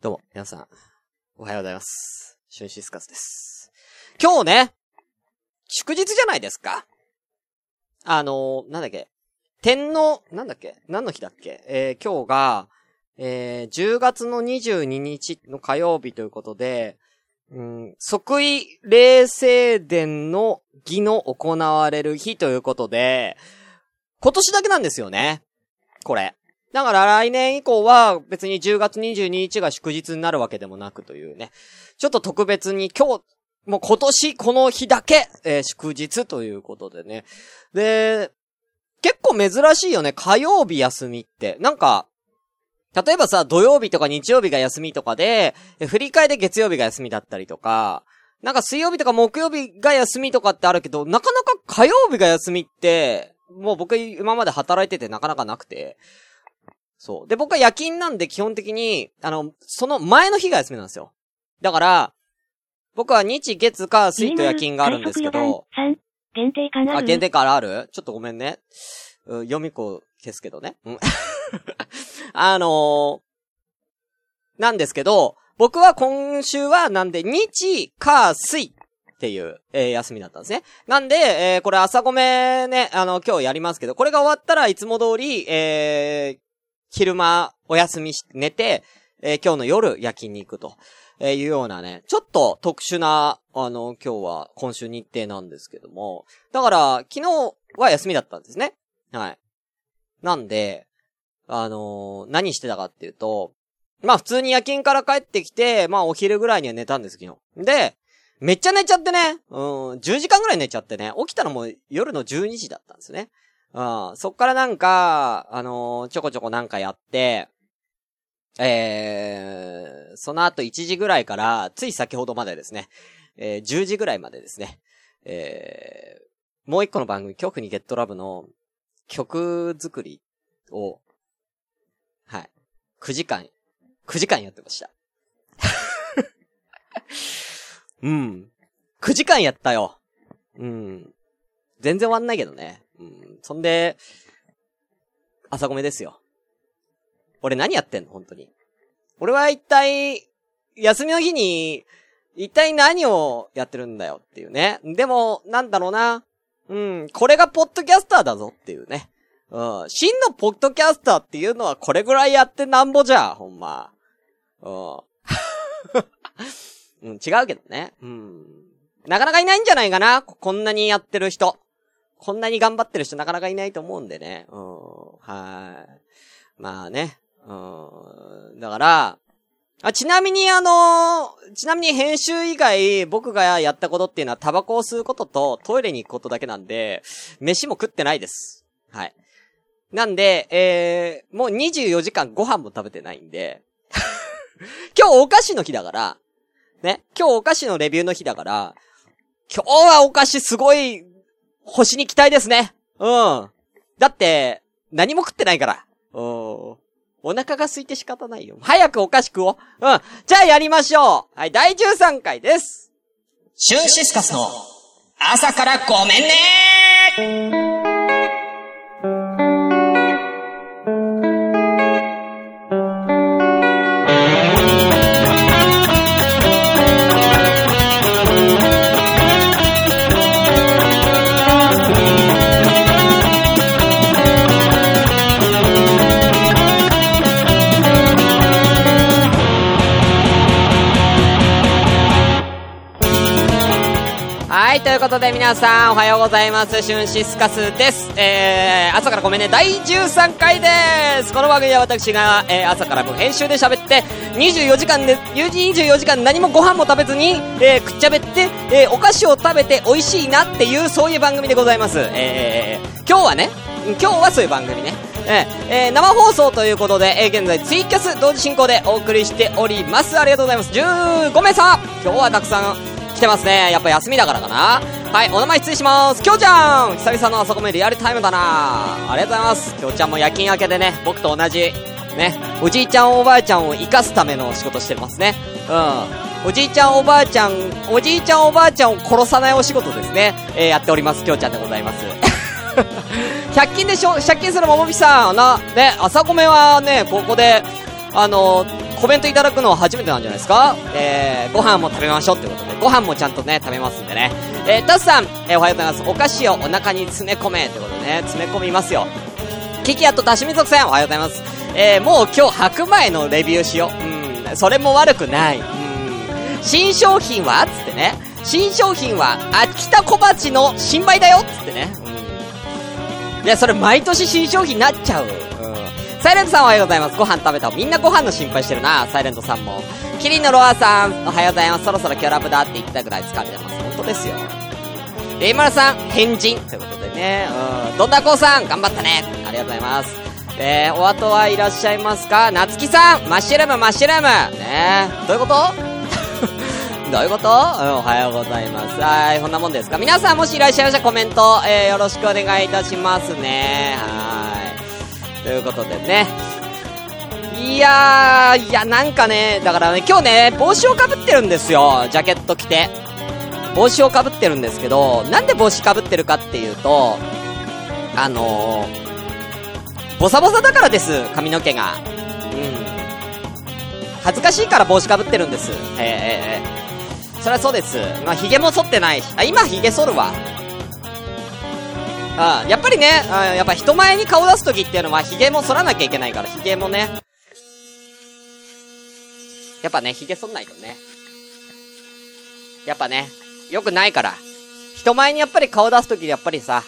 どうも、皆さん、おはようございます。シュンシスカスです。今日ね、祝日じゃないですか。あのー、なんだっけ、天皇、なんだっけ、何の日だっけ、えー、今日が、えー、10月の22日の火曜日ということで、うん、即位霊聖殿の儀の行われる日ということで、今年だけなんですよね。これ。だから来年以降は別に10月22日が祝日になるわけでもなくというね。ちょっと特別に今日、もう今年この日だけ、えー祝日ということでね。で、結構珍しいよね。火曜日休みって。なんか、例えばさ、土曜日とか日曜日が休みとかで、振り替えで月曜日が休みだったりとか、なんか水曜日とか木曜日が休みとかってあるけど、なかなか火曜日が休みって、もう僕今まで働いててなかなかなくて、そう。で、僕は夜勤なんで基本的に、あの、その前の日が休みなんですよ。だから、僕は日、月、火、水と夜勤があるんですけど、3、限定かな？あ、限定からある？ちょっとごめんね。うん読み子消すけどね。うん あのーなんですけど、僕は今週はなんで日、火、水っていう、えー休みだったんですね。なんで、えーこれ朝ごめね、あの、今日やりますけど、これが終わったらいつも通り、えー昼間お休みし、寝て、えー今日の夜夜勤に行くと。えーいうようなね、ちょっと特殊な、あの、今日は今週日程なんですけども、だから、昨日は休みだったんですね。はい。なんで、あのー何してたかっていうと、まあ普通に夜勤から帰ってきて、まあお昼ぐらいには寝たんです、昨日。で、めっちゃ寝ちゃってね、うん、10時間ぐらい寝ちゃってね、起きたのも夜の12時だったんですね。うん、そっからなんか、あのーちょこちょこなんかやって、えー、その後1時ぐらいから、つい先ほどまでですね、えー、10時ぐらいまでですね、えー、もう一個の番組、曲にゲットラブの曲作りを、はい、9時間、9時間やってました。うん。9時間やったよ。うん。全然終わんないけどね。うん。そんで、朝ごめですよ。俺何やってんの？本当に。俺は一体、休みの日に、一体何をやってるんだよっていうね。でも、なんだろうな。うん、これがポッドキャスターだぞっていうね。うん、真のポッドキャスターっていうのはこれぐらいやってなんぼじゃ、ほんま。うん。うん、違うけどね。うん。なかなかいないんじゃないかなこんなにやってる人。こんなに頑張ってる人なかなかいないと思うんでね。うん。はい。まあね。うん。だから、あ、ちなみにあのちなみに編集以外僕がやったことっていうのはタバコを吸うこととトイレに行くことだけなんで、飯も食ってないです。はい。なんで、えー、もう24時間ご飯も食べてないんで、今日お菓子の日だから、ね、今日お菓子のレビューの日だから、今日はお菓子すごい、星に期待ですね。うん。だって、何も食ってないから。うん。お腹が空いて仕方ないよ。早くお菓子食おう。うん。じゃあやりましょう。はい、第13回です。シュンシスカスの朝からごめんねい、ということで皆さんおはようございます。シュンシスカスです。えー、朝からごめんね、第13回です。この番組は私が、えー、朝から無編集で喋って、24時間で、24時間何もご飯も食べずに、えー、くっちゃべって、えー、お菓子を食べて美味しいなっていう、そういう番組でございます。えー、今日はね、今日はそういう番組ね。えーえー生放送ということで、えー現在ツイキャス同時進行でお送りしております。ありがとうございます。15名さん今日はたくさん来てますね。やっぱ休みだからかな。はい、お名前失礼します。きょうちゃん久々の朝ごめリアルタイムだなありがとうございます。きょうちゃんも夜勤明けでね、僕と同じ、ね、おじいちゃんおばあちゃんを生かすための仕事してますね。うん。おじいちゃんおばあちゃん、おじいちゃんおばあちゃんを殺さないお仕事ですね。えーやっております。きょうちゃんでございます。100均でしょ、借金するももびさん、な、ね、朝米はね、ここで、あの、コメントいただくのは初めてなんじゃないですか？えー、ご飯も食べましょうってことで、ご飯もちゃんとね、食べますんでね。えー、タスさん、えー、おはようございます。お菓子をお腹に詰め込めってことでね、詰め込みますよ。キキアとダシミ族さん、おはようございます。えー、もう今日白米のレビューしよう。うん、それも悪くない。うん、新商品は？つってね。新商品は、秋田小鉢の新米だよつってね。うん。いや、それ毎年新商品になっちゃう。サイレントさんおはようございます。ご飯食べた？みんなご飯の心配してるな、サイレントさんも。キリンのロアさん、おはようございます。そろそろキャラブだって言ったぐらい疲れてます。本当ですよ。レイマルさん、変人。ということでね、うん。どんだこさん、頑張ったね。ありがとうございます。えー、お後はいらっしゃいますか？なつきさん、マッシュルーム、マッシュルーム。ねどういうこと？どういうこと、おはようございます。はい、こんなもんですか？皆さんもしいらっしゃいましたらコメント、えー、よろしくお願いいたしますね。はい。ということでね。いやー、いや、なんかね、だからね、今日ね、帽子をかぶってるんですよ。ジャケット着て。帽子をかぶってるんですけど、なんで帽子かぶってるかっていうと、あのー、ボサボサだからです、髪の毛が。うん。恥ずかしいから帽子かぶってるんです。ええー、そりゃそうです。まあ、髭も剃ってない。あ、今髭剃るわ。あやっぱりね、あやっぱ人前に顔出すときっていうのは髭も剃らなきゃいけないから、髭もね。やっぱね、髭剃んないとね。やっぱね、よくないから。人前にやっぱり顔出すときやっぱりさ、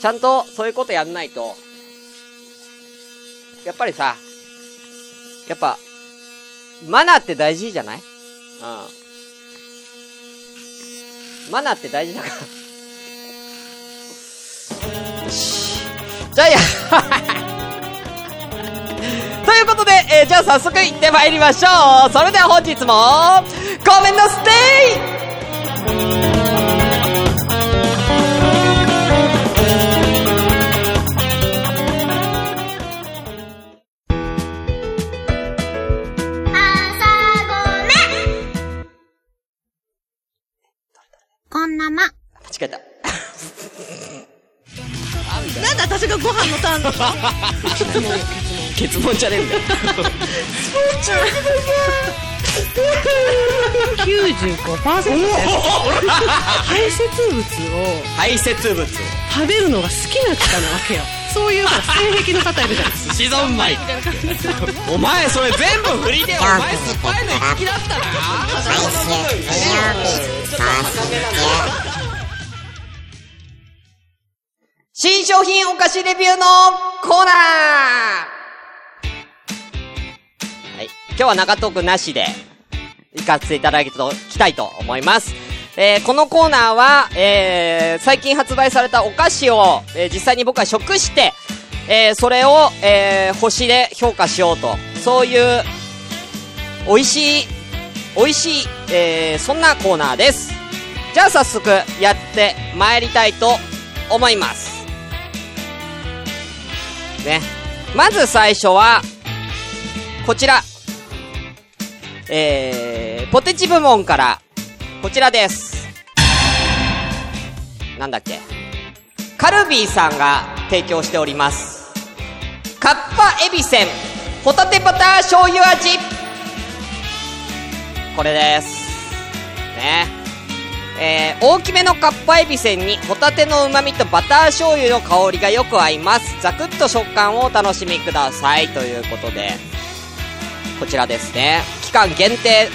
ちゃんとそういうことやんないと、やっぱりさ、やっぱ、マナーって大事じゃない？うん。マナーって大事だからじゃあや。ということで、えー、じゃあ早速行ってまいりましょう。それでは本日も、ごめんなステイで私がご飯のターンだ。結問、結問じゃねえんだ。よ。スポー95%排泄物を排泄物を食べるのが好きな方なわけよそういう性癖の方いるじゃん寿司三昧お前それ全部振りでお前酸っぱいの好きだ。ったな新商品お菓子レビューのコーナーはい。今日は中トークなしで、行かせていただきたいと思います。えー、このコーナーは、えー、最近発売されたお菓子を、えー、実際に僕は食して、えー、それを、えー、星で評価しようと。そういう、美味しい、美味しい、えー、そんなコーナーです。じゃあ早速やって参りたいと思います。ね。まず最初は、こちら。えー、ポテチ部門から、こちらです。なんだっけ。カルビーさんが提供しております。カッパエビせん、ホタテバター醤油味。これです。ね。えー、大きめのかっぱえびせんにホタテの旨味とバター醤油の香りがよく合います。ザクッと食感をお楽しみください。ということで、こちらですね。期間限定、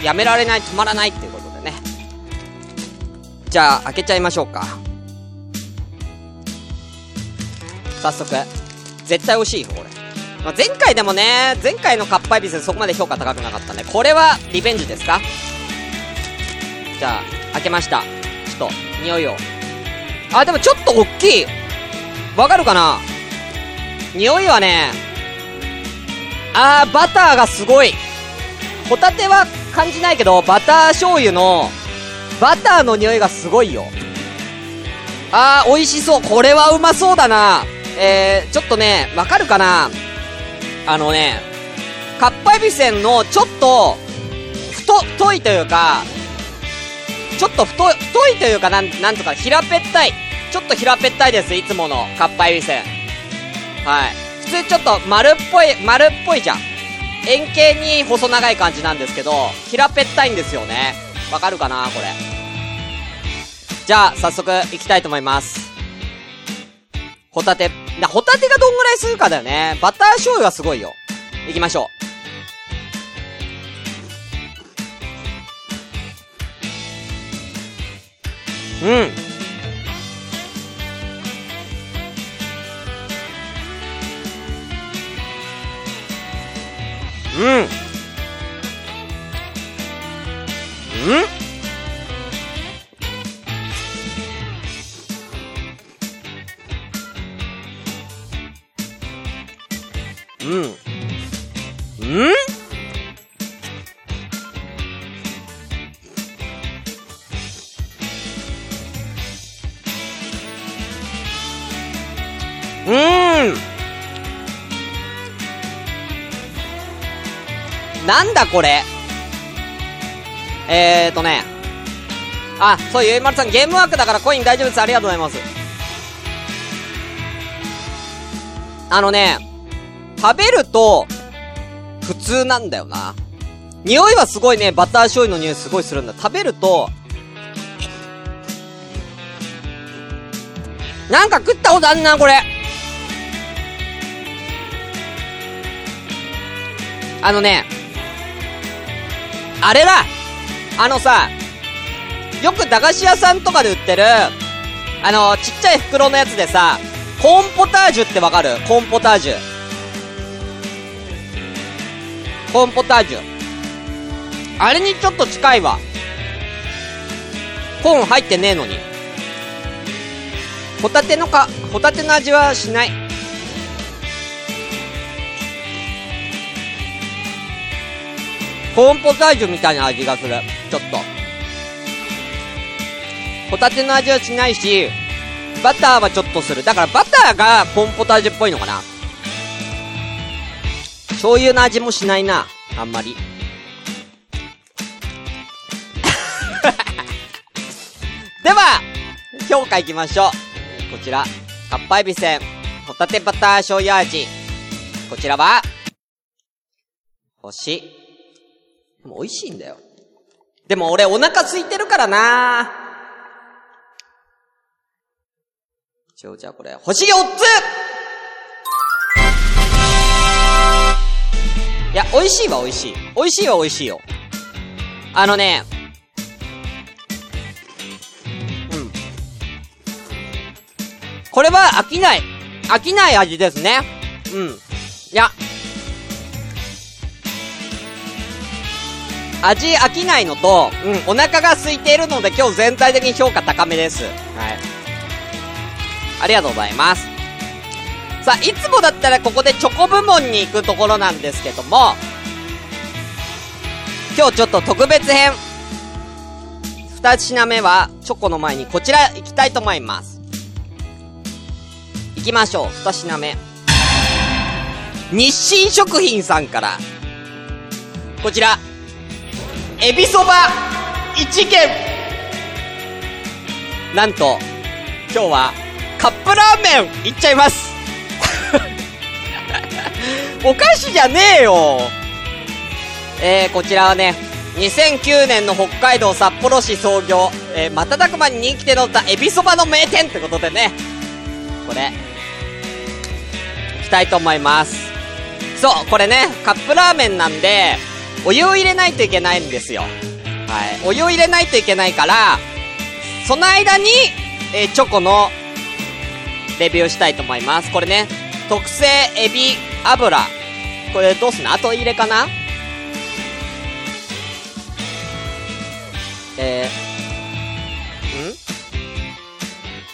やめられない、止まらないっていうことでね。じゃあ、開けちゃいましょうか。早速。絶対美味しいよ、これ。まあ、前回でもね、前回のかっぱえびせんそこまで評価高くなかったね。これはリベンジですか？じゃあ、開けました。ちょっと、匂いを。あ、でもちょっと大きい。わかるかな？匂いはね、あー、バターがすごい。ホタテは感じないけど、バター醤油の、バターの匂いがすごいよ。あー、美味しそう。これはうまそうだな。えー、ちょっとね、わかるかな？あのね、かっぱえびせんのちょっと、太、太いというか、ちょっと太い、太いというかなん、なんとか平べったい。ちょっと平べったいです、いつものかっぱえびせん。はい。普通ちょっと丸っぽい、丸っぽいじゃん。円形に細長い感じなんですけど、平べったいんですよね。わかるかなこれ。じゃあ、早速、行きたいと思います。ホタテ。な、ホタテがどんぐらいするかだよね。バター醤油はすごいよ。行きましょう。うん。うん。うんうん。うんなんだこれ？えーとね。あ、そう、ゆいまるさん、ゲームワークだからコイン大丈夫です。ありがとうございます。あのね、食べると、普通なんだよな。匂いはすごいね、バター醤油の匂いすごいするんだ。食べると、なんか食ったことあんな、これ。あのね、あれだあのさ、よく駄菓子屋さんとかで売ってる、あの、ちっちゃい袋のやつでさ、コーンポタージュってわかる？コーンポタージュ。コーンポタージュ。あれにちょっと近いわ。コーン入ってねえのに。ホタテのか、ホタテの味はしない。コーンポタージュみたいな味がする。ちょっと。ホタテの味はしないし、バターはちょっとする。だからバターがコーンポタージュっぽいのかな。醤油の味もしないな。あんまり。では、評価いきましょう。こちら、かっぱえびせん、ホタテバター醤油味。こちらは、星。でも美味しいんだよ。でも俺お腹空いてるからな一応じゃあこれ、星4ついや、美味しいは美味しい。美味しいは美味しいよ。あのね、うん。これは飽きない。飽きない味ですね。うん。いや、味飽きないのと、うん、お腹が空いているので今日全体的に評価高めです。はい。ありがとうございます。さあ、いつもだったらここでチョコ部門に行くところなんですけども、今日ちょっと特別編。二品目は、チョコの前にこちら行きたいと思います。行きましょう、二品目。日清食品さんから、こちら、エビそば一軒。なんと、今日はカップラーメンいっちゃいます。お菓子じゃねえよ。えー、こちらはね、2009年の北海道札幌市創業、えー、瞬く間に人気店のったエビそばの名店ってことでね、これ、いきたいと思います。そう、これね、カップラーメンなんで、お湯を入れないといけないんですよ。はい。お湯を入れないといけないから、その間に、えーチョコの、レビューしたいと思います。これね、特製エビ油。これどうすんの？後入れかな？えー、ん？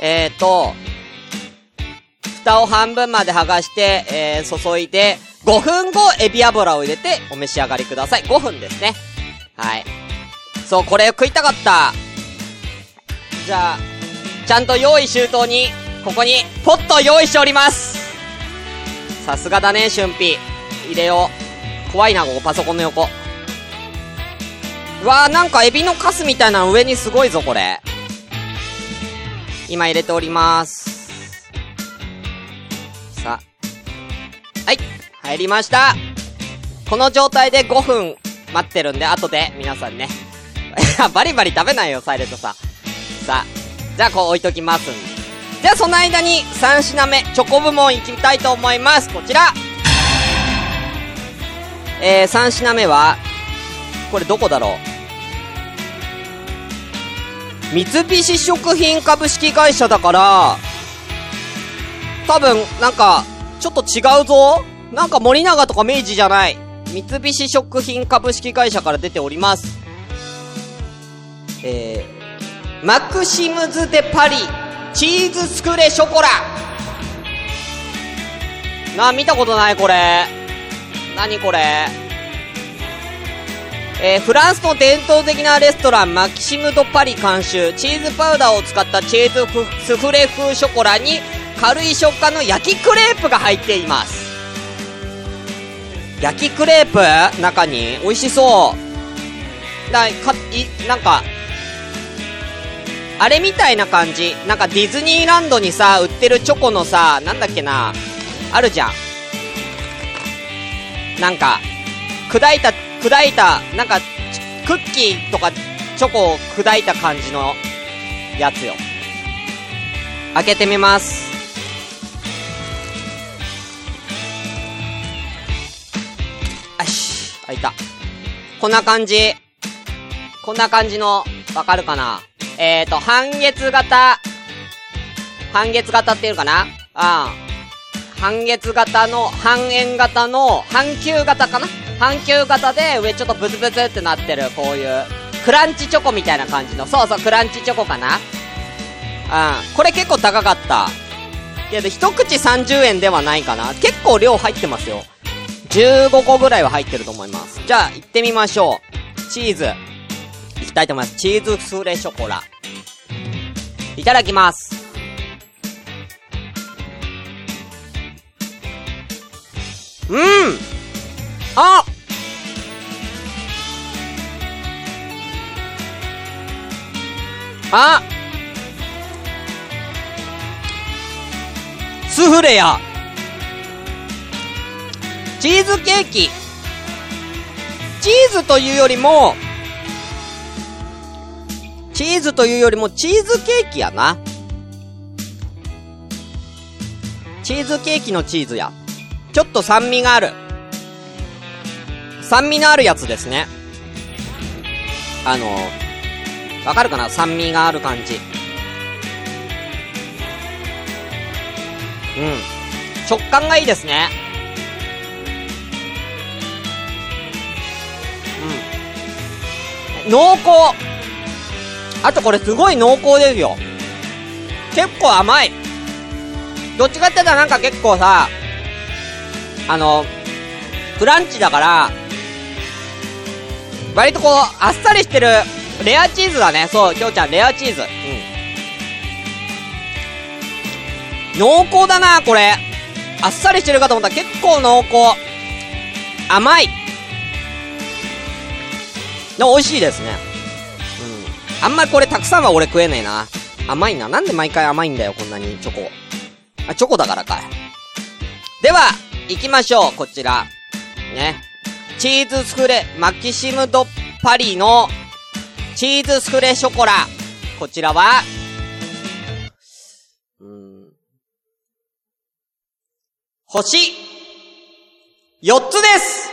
えーと、蓋を半分まで剥がして、えー、注いで、5分後、エビ油を入れてお召し上がりください。5分ですね。はい。そう、これ食いたかった。じゃあ、ちゃんと用意周到に、ここに、ポット用意しております。さすがだね、俊ピ。入れよう。怖いな、ここ、パソコンの横。うわー、なんかエビのカスみたいなの上にすごいぞ、これ。今入れております。入りました。この状態で5分待ってるんで、後で皆さんね。バリバリ食べないよ、サイレントさん。さあ、じゃあこう置いときますんで。じゃあその間に3品目、チョコ部門行きたいと思います。こちらえー、3品目は、これどこだろう三菱食品株式会社だから、多分、なんか、ちょっと違うぞなんか森永とか明治じゃない。三菱食品株式会社から出ております。えー、マクシムズ・デ・パリ、チーズスクレショコラ。な、見たことないこれ。何これ。えー、フランスの伝統的なレストランマキシム・ド・パリ監修チーズパウダーを使ったチーズスフレ風ショコラに軽い食感の焼きクレープが入っています焼きクレープ？中に？美味しそう。だかいなんかあれみたいな感じ。なんかディズニーランドにさ売ってるチョコのさなんだっけな？あるじゃん。なんか砕いた砕いたなんかクッキーとかチョコを砕いた感じのやつよ。開けてみます。し開いた。こんな感じ。こんな感じのわかるかな？えーと半月型。半月型っていうかな？ああ。半月型の、半円型の、半球型かな？半球型で上ちょっとブツブツってなってる、こういう、クランチチョコみたいな感じの、そうそう、クランチチョコかな？うん。これ結構高かった。けど、一口30円ではないかな。結構量入ってますよ。15個ぐらいは入ってると思います。じゃあ、行ってみましょう。チーズ。いきたいと思います。チーズスフレショコラ。いただきます。うんああスフレやチーズケーキチーズというよりもチーズというよりもチーズケーキやなチーズケーキのチーズやちょっと酸味がある。酸味のあるやつですね。あの、わかるかな？酸味がある感じ。うん。食感がいいですね。濃厚あとこれすごい濃厚ですよ。結構甘い。どっちかって言ったらなんか結構さ、あの、クランチだから、割とこう、あっさりしてる、レアチーズだね。そう、きょうちゃん、レアチーズ。うん。濃厚だな、これ。あっさりしてるかと思ったら結構濃厚。甘い。で美味しいですね。うん。あんまりこれたくさんは俺食えねえな。甘いな。なんで毎回甘いんだよ、こんなに、チョコ。あ、チョコだからかい。では、行きましょう、こちら。ね。チーズスフレ、マキシムドパリの、チーズスフレショコラ。こちらは、うん。星、4つです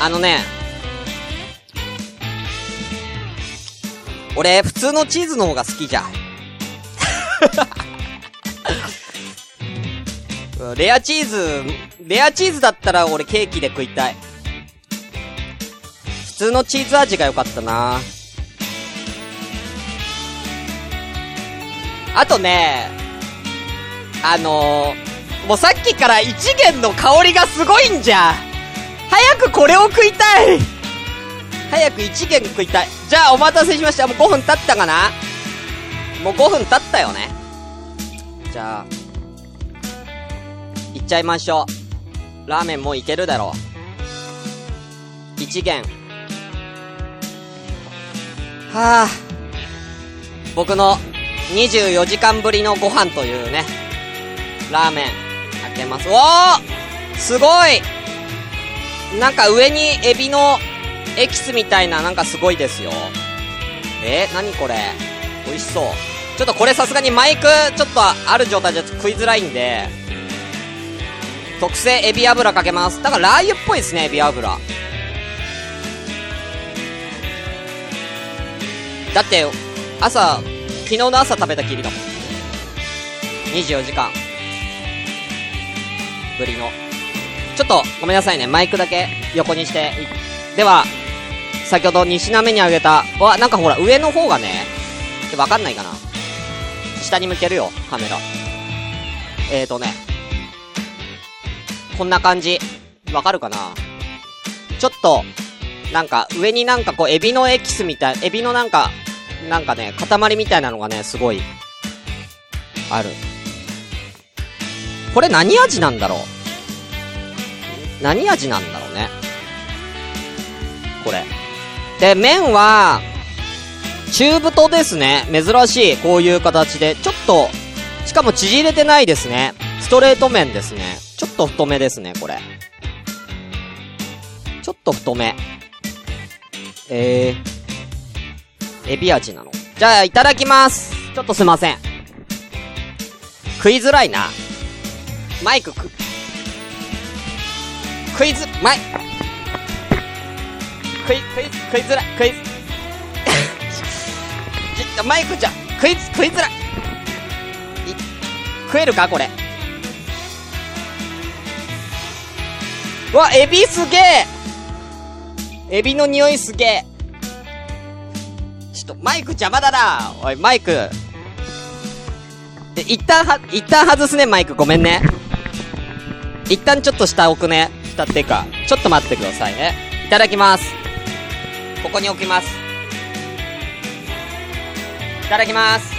あのね、俺、普通のチーズの方が好きじゃん。レアチーズ、レアチーズだったら俺ケーキで食いたい。普通のチーズ味が良かったなあとね、あのー、もうさっきから一元の香りがすごいんじゃん早くこれを食いたい早く一元食いたい。じゃあお待たせしました。もう5分経ったかな？もう5分経ったよね。じゃあ、いっちゃいましょう。ラーメンもういけるだろう。一元。はあ、僕の24時間ぶりのご飯というね、ラーメン、開けます。おーすごいなんか上にエビのエキスみたいななんかすごいですよ。えー、何これ？美味しそう。ちょっとこれさすがにマイクちょっとある状態じゃ食いづらいんで、特製エビ油かけます。だからラー油っぽいですね、エビ油。だって、朝、昨日の朝食べたきりだもん。24時間。ぶりの。ちょっと、ごめんなさいね。マイクだけ横にして。では、先ほど2品目にあげた、わ、なんかほら、上の方がね、わかんないかな。下に向けるよ、カメラ。えーとね、こんな感じ。わかるかなちょっと、なんか、上になんかこう、エビのエキスみたい、エビのなんか、なんかね、塊みたいなのがね、すごい、ある。これ何味なんだろう？何味なんだろうね。これ。で、麺は、中太ですね。珍しい。こういう形で。ちょっと、しかも縮れてないですね。ストレート麺ですね。ちょっと太めですね、これ。ちょっと太め。えー。エビ味なの。じゃあ、いただきます。ちょっとすいません。食いづらいな。マイクく、クイズ、マイ、クイ、クイズ、クイズら、クイズ。ちょマイクじゃん、クイズ、クイズら。食えるかこれ。うわ、エビすげえエビの匂いすげえちょっと、マイク邪魔だなおい、マイク。え、一旦は、一旦外すね、マイク。ごめんね。一旦ちょっと下置くね。下ってか。ちょっと待ってくださいね。いただきます。ここに置きます。いただきます。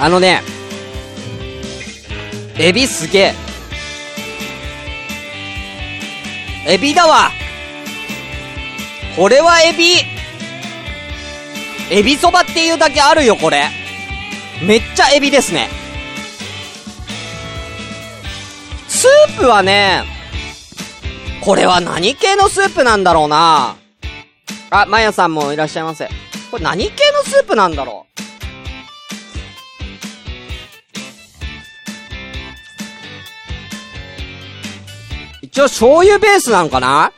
あのね、エビすげえ。エビだわこれはエビエビそばっていうだけあるよ、これ。めっちゃエビですね。スープはね、これは何系のスープなんだろうなあ、まやさんもいらっしゃいませ。これ何系のスープなんだろう一応醤油ベースなんかな？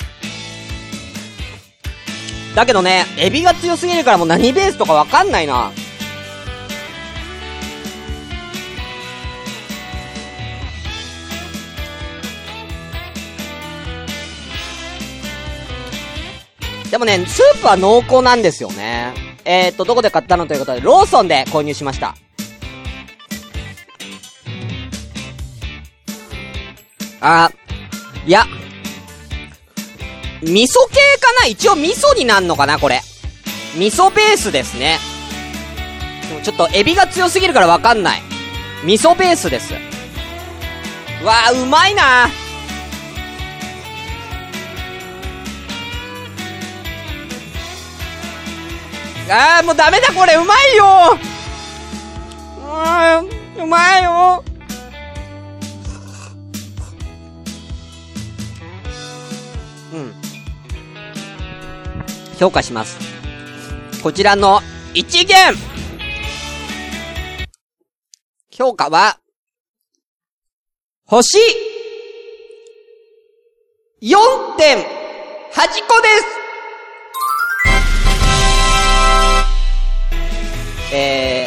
だけどね、エビが強すぎるからもう何ベースとかわかんないな。でもね、スープは濃厚なんですよね。えーと、どこで買ったのということで、ローソンで購入しました。あー、いや、味噌系かな？一応味噌になんのかなこれ。味噌ベースですね。でもちょっとエビが強すぎるからわかんない。味噌ベースです。わあ、うまいなあー、もうダメだこれ、うまいようん、うまいようん。評価します。こちらの一元評価は、星4.8個ですえ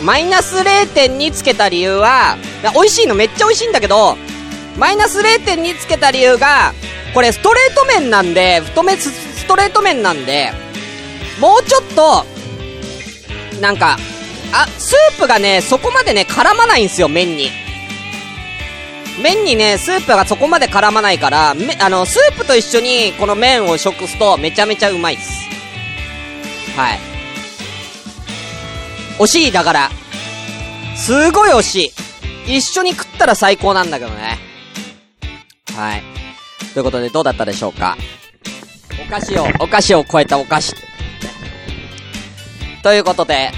ー、マイナス0.2つけた理由は、美味しいのめっちゃ美味しいんだけど、マイナス0.2つけた理由が、これストレート麺なんで、太めストレート麺なんで、もうちょっと、なんか、あ、スープがね、そこまでね、絡まないんですよ、麺に。麺にね、スープがそこまで絡まないから、め、あの、スープと一緒にこの麺を食すとめちゃめちゃうまいっす。はい。惜しい、だから。すごい惜しい。一緒に食ったら最高なんだけどね。はい。ということで、どうだったでしょうか？お菓子を、お菓子を超えたお菓子。ということで、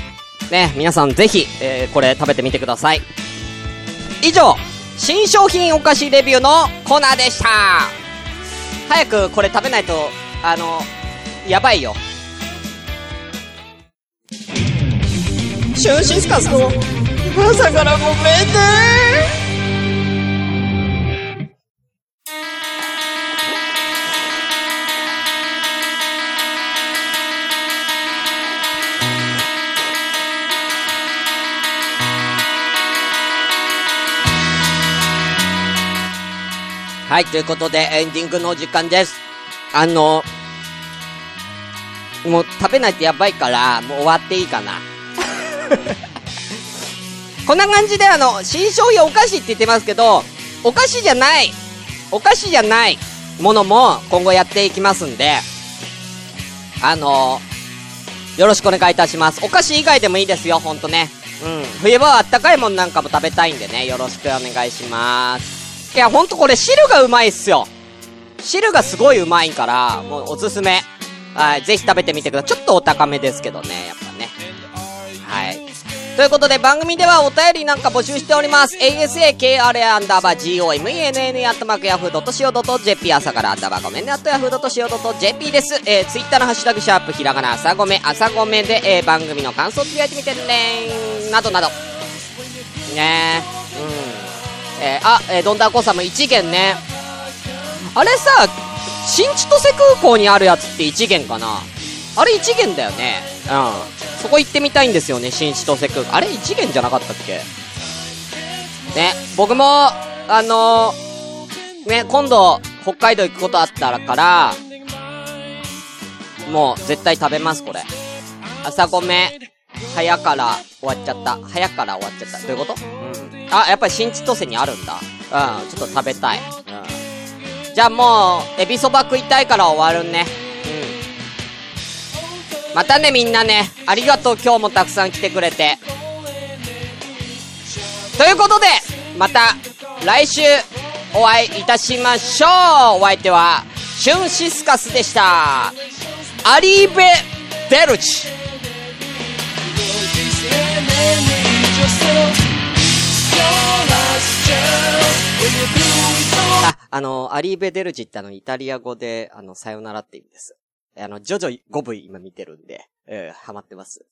ね、皆さんぜひ、えー、これ食べてみてください。以上、新商品お菓子レビューのコーナーでした。早くこれ食べないと、あの、やばいよ。シュンシスカスの朝からごめんねはい、ということでエンディングの時間です。あの、もう食べないとやばいから、もう終わっていいかな。こんな感じであの、新商品お菓子って言ってますけど、お菓子じゃない、お菓子じゃないものも今後やっていきますんで、あのよろしくお願いいたします。お菓子以外でもいいですよ、ほんとね。うん。冬場はあったかいもんなんかも食べたいんでね、よろしくお願いします。いや、ほんとこれ汁がうまいっすよ。汁がすごいうまいから、もうおすすめ。はい、ぜひ食べてみてください。ちょっとお高めですけどね、やっぱね。はい。ということで番組ではお便りなんか募集しております。asakra アンダーバー gomenne アットマークヤフー .co.jp 朝からアンダーバーごめんねアットヤフー .co.jp です。えー、ツイッターのハッシュタグシャープひらがな朝ごめ朝ごめで、えー、番組の感想をつぶやいてみてねなどなど。ねうん。えー、あ、えー、どんだこさんも一元ね。あれさ、新千歳空港にあるやつって一元かなあれ一元だよね。うん。そこ行ってみたいんですよね、新千歳空港。あれ一元じゃなかったっけ？ね、僕も、あのー、ね、今度、北海道行くことあったらから、もう絶対食べます、これ。朝ごめ、早から終わっちゃった。早から終わっちゃった。どういうこと？うん。あ、やっぱり新千歳にあるんだ。うん、ちょっと食べたい。うん。じゃあもう、エビそば食いたいから終わるね。うん。またね、みんなね。ありがとう、今日もたくさん来てくれて。ということで、また、来週、お会いいたしましょうお相手は、シュンシスカスでした。アリーベ・デルチ。あ、あの、アリーベデルジってあの、イタリア語で、あの、さよならって意味です。あの、ジョジョ5部今見てるんで、えー、ハマってます。